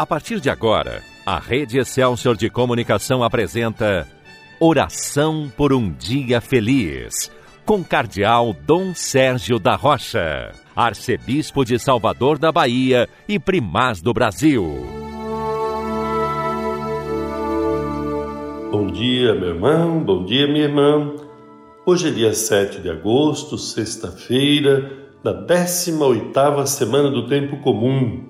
A partir de agora, a Rede Excelsior de Comunicação apresenta Oração por um Dia Feliz, com Cardeal Dom Sérgio da Rocha, Arcebispo de Salvador da Bahia e Primaz do Brasil. Bom dia, meu irmão, bom dia, minha irmã. Hoje é dia 7 de agosto, sexta-feira, da 18ª semana do tempo comum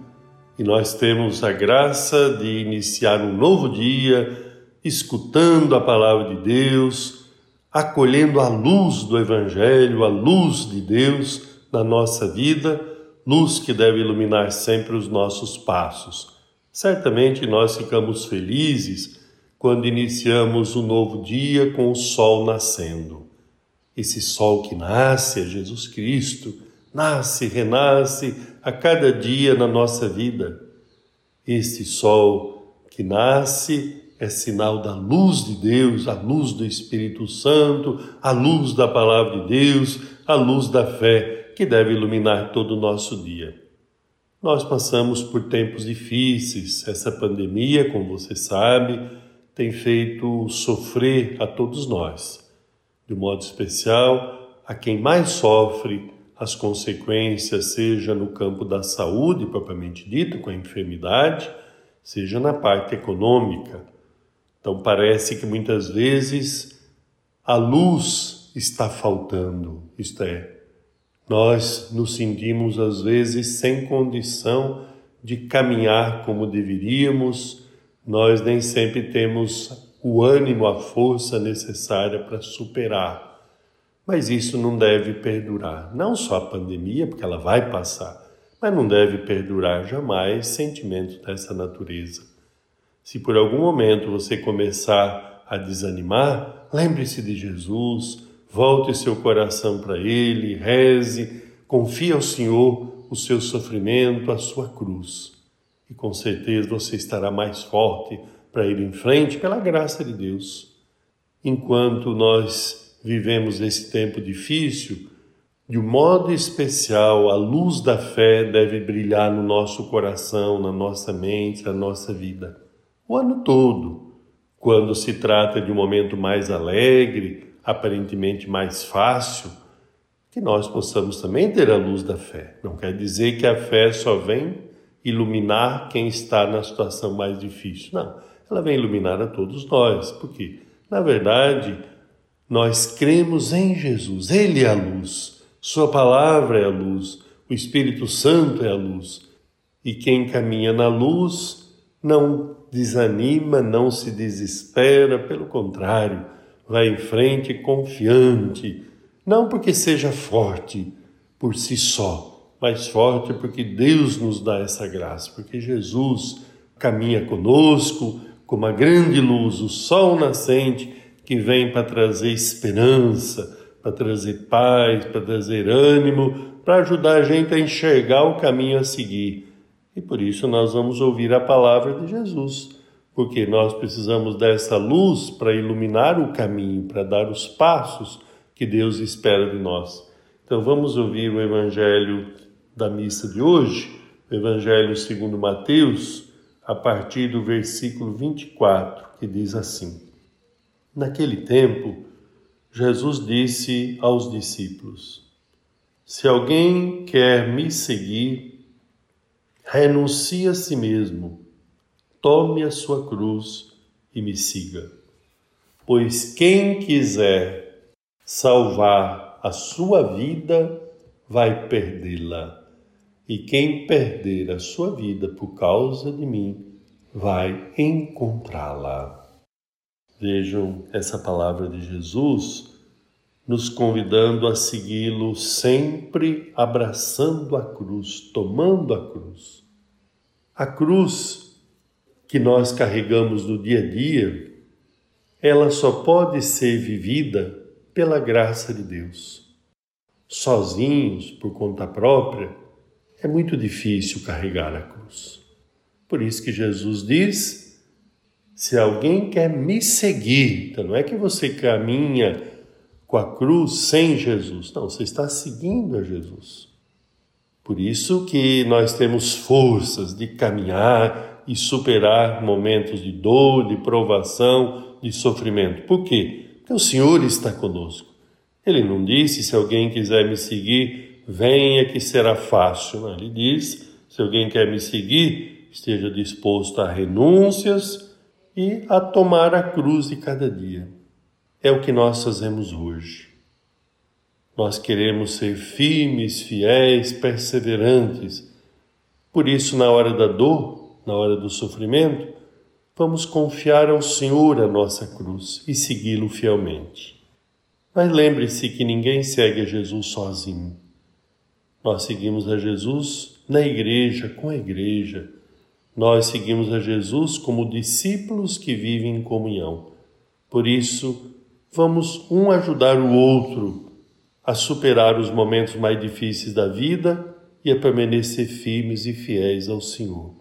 e nós temos a graça de iniciar um novo dia escutando a palavra de Deus, acolhendo a luz do Evangelho, a luz de Deus na nossa vida, luz que deve iluminar sempre os nossos passos. Certamente nós ficamos felizes quando iniciamos um novo dia com o sol nascendo. Esse sol que nasce é Jesus Cristo nasce, renasce a cada dia na nossa vida. Este sol que nasce é sinal da luz de Deus, a luz do Espírito Santo, a luz da palavra de Deus, a luz da fé que deve iluminar todo o nosso dia. Nós passamos por tempos difíceis. Essa pandemia, como você sabe, tem feito sofrer a todos nós. De modo especial, a quem mais sofre as consequências, seja no campo da saúde propriamente dito, com a enfermidade, seja na parte econômica. Então parece que muitas vezes a luz está faltando, isto é, nós nos sentimos às vezes sem condição de caminhar como deveríamos, nós nem sempre temos o ânimo, a força necessária para superar mas isso não deve perdurar. Não só a pandemia, porque ela vai passar, mas não deve perdurar jamais sentimentos dessa natureza. Se por algum momento você começar a desanimar, lembre-se de Jesus, volte seu coração para Ele, reze, confie ao Senhor o seu sofrimento, a sua cruz. E com certeza você estará mais forte para ir em frente pela graça de Deus. Enquanto nós vivemos esse tempo difícil, de um modo especial, a luz da fé deve brilhar no nosso coração, na nossa mente, na nossa vida. O ano todo, quando se trata de um momento mais alegre, aparentemente mais fácil, que nós possamos também ter a luz da fé. Não quer dizer que a fé só vem iluminar quem está na situação mais difícil. Não, ela vem iluminar a todos nós, porque, na verdade, nós cremos em Jesus, Ele é a luz, Sua palavra é a luz, o Espírito Santo é a luz. E quem caminha na luz não desanima, não se desespera, pelo contrário, vai em frente confiante, não porque seja forte por si só, mas forte porque Deus nos dá essa graça, porque Jesus caminha conosco como a grande luz, o sol nascente que vem para trazer esperança, para trazer paz, para trazer ânimo, para ajudar a gente a enxergar o caminho a seguir. E por isso nós vamos ouvir a palavra de Jesus, porque nós precisamos dessa luz para iluminar o caminho, para dar os passos que Deus espera de nós. Então vamos ouvir o evangelho da missa de hoje, o evangelho segundo Mateus, a partir do versículo 24, que diz assim: Naquele tempo, Jesus disse aos discípulos: Se alguém quer me seguir, renuncie a si mesmo, tome a sua cruz e me siga. Pois quem quiser salvar a sua vida, vai perdê-la. E quem perder a sua vida por causa de mim, vai encontrá-la. Vejam essa palavra de Jesus nos convidando a segui-lo sempre abraçando a cruz, tomando a cruz. A cruz que nós carregamos no dia a dia, ela só pode ser vivida pela graça de Deus. Sozinhos, por conta própria, é muito difícil carregar a cruz. Por isso que Jesus diz se alguém quer me seguir, então não é que você caminha com a cruz sem Jesus, não, você está seguindo a Jesus. Por isso que nós temos forças de caminhar e superar momentos de dor, de provação, de sofrimento. Por quê? Porque o Senhor está conosco. Ele não disse: se alguém quiser me seguir, venha que será fácil. Não, ele diz: se alguém quer me seguir, esteja disposto a renúncias e a tomar a cruz de cada dia. É o que nós fazemos hoje. Nós queremos ser firmes, fiéis, perseverantes. Por isso, na hora da dor, na hora do sofrimento, vamos confiar ao Senhor a nossa cruz e segui-lo fielmente. Mas lembre-se que ninguém segue a Jesus sozinho. Nós seguimos a Jesus na igreja, com a igreja. Nós seguimos a Jesus como discípulos que vivem em comunhão. Por isso, vamos um ajudar o outro a superar os momentos mais difíceis da vida e a permanecer firmes e fiéis ao Senhor.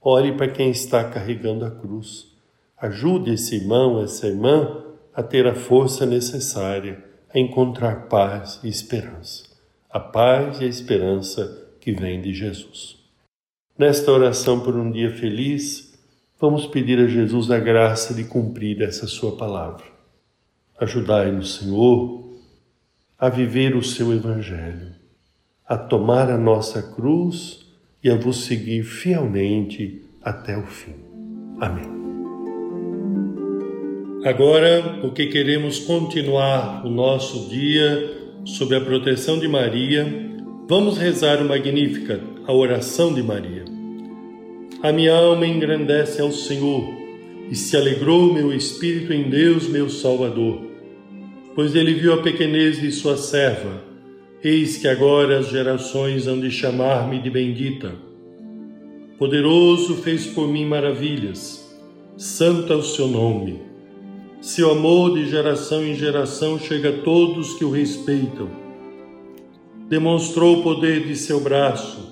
Ore para quem está carregando a cruz. Ajude esse irmão, essa irmã a ter a força necessária a encontrar paz e esperança. A paz e a esperança que vem de Jesus. Nesta oração por um dia feliz, vamos pedir a Jesus a graça de cumprir essa sua palavra. Ajudai-nos, Senhor, a viver o seu Evangelho, a tomar a nossa cruz e a vos seguir fielmente até o fim. Amém. Agora, porque queremos continuar o nosso dia sob a proteção de Maria, vamos rezar o Magnífica, a oração de Maria. A minha alma engrandece ao Senhor e se alegrou meu espírito em Deus, meu Salvador pois ele viu a pequenez de sua serva. Eis que agora as gerações hão de chamar-me de bendita. Poderoso fez por mim maravilhas, santo é o seu nome. Seu amor de geração em geração chega a todos que o respeitam. Demonstrou o poder de seu braço,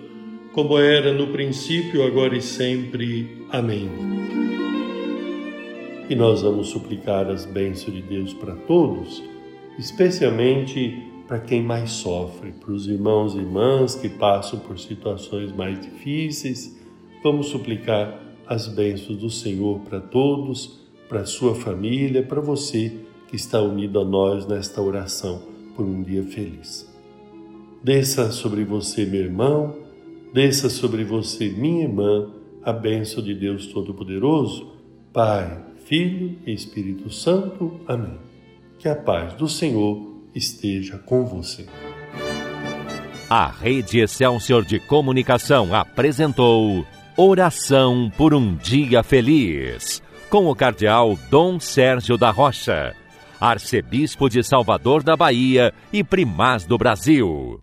como era no princípio, agora e sempre. Amém. E nós vamos suplicar as bênçãos de Deus para todos especialmente para quem mais sofre, para os irmãos e irmãs que passam por situações mais difíceis. Vamos suplicar as bênçãos do Senhor para todos, para a sua família, para você que está unido a nós nesta oração por um dia feliz. Desça sobre você, meu irmão, desça sobre você, minha irmã, a bênção de Deus Todo-Poderoso, Pai, Filho e Espírito Santo. Amém. Que a paz do Senhor esteja com você. A Rede Excelsior de Comunicação apresentou Oração por um Dia Feliz, com o Cardeal Dom Sérgio da Rocha, Arcebispo de Salvador da Bahia e Primaz do Brasil.